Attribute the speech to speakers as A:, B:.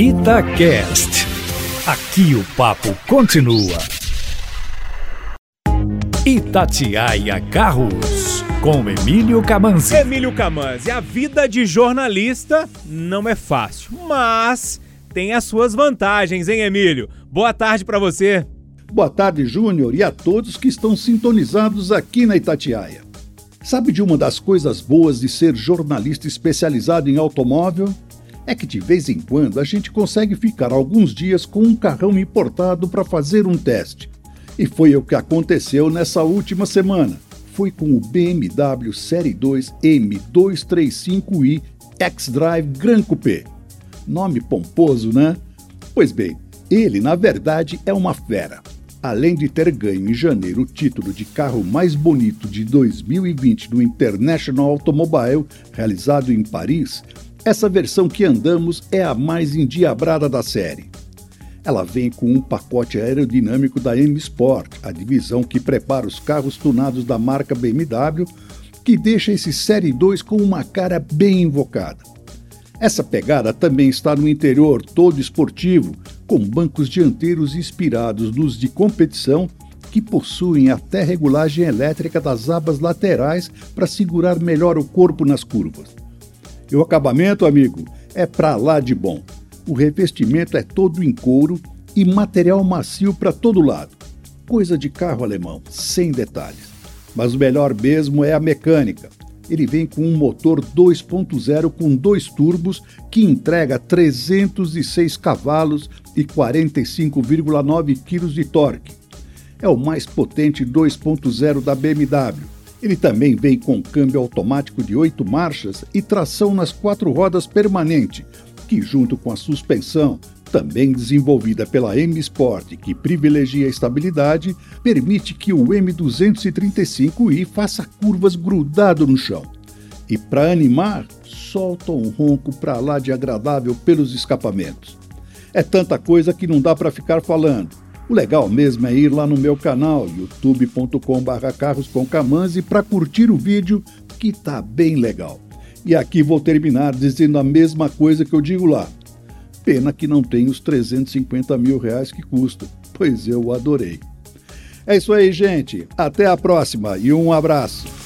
A: Itacast. Aqui o papo continua. Itatiaia Carros, com Emílio Camanzi.
B: Emílio Camanzi, a vida de jornalista não é fácil, mas tem as suas vantagens, hein, Emílio? Boa tarde para você.
C: Boa tarde, Júnior, e a todos que estão sintonizados aqui na Itatiaia. Sabe de uma das coisas boas de ser jornalista especializado em automóvel? É que de vez em quando a gente consegue ficar alguns dias com um carrão importado para fazer um teste. E foi o que aconteceu nessa última semana. Foi com o BMW Série 2 M235i X-Drive Gran Coupé. Nome pomposo, né? Pois bem, ele na verdade é uma fera. Além de ter ganho em janeiro o título de carro mais bonito de 2020 do International Automobile, realizado em Paris, essa versão que andamos é a mais endiabrada da série. Ela vem com um pacote aerodinâmico da M Sport, a divisão que prepara os carros tunados da marca BMW, que deixa esse Série 2 com uma cara bem invocada. Essa pegada também está no interior todo esportivo, com bancos dianteiros inspirados nos de competição que possuem até regulagem elétrica das abas laterais para segurar melhor o corpo nas curvas. E o acabamento, amigo, é pra lá de bom. O revestimento é todo em couro e material macio para todo lado. Coisa de carro alemão, sem detalhes. Mas o melhor mesmo é a mecânica. Ele vem com um motor 2.0 com dois turbos que entrega 306 cavalos e 45,9 kg de torque. É o mais potente 2.0 da BMW ele também vem com câmbio automático de oito marchas e tração nas quatro rodas permanente, que, junto com a suspensão, também desenvolvida pela M Sport, que privilegia a estabilidade, permite que o M235i faça curvas grudado no chão. E para animar, solta um ronco para lá de agradável pelos escapamentos. É tanta coisa que não dá para ficar falando. O legal mesmo é ir lá no meu canal, youtube.com.br carroscomcamanzi, para curtir o vídeo que tá bem legal. E aqui vou terminar dizendo a mesma coisa que eu digo lá. Pena que não tem os 350 mil reais que custa, pois eu adorei. É isso aí, gente. Até a próxima e um abraço.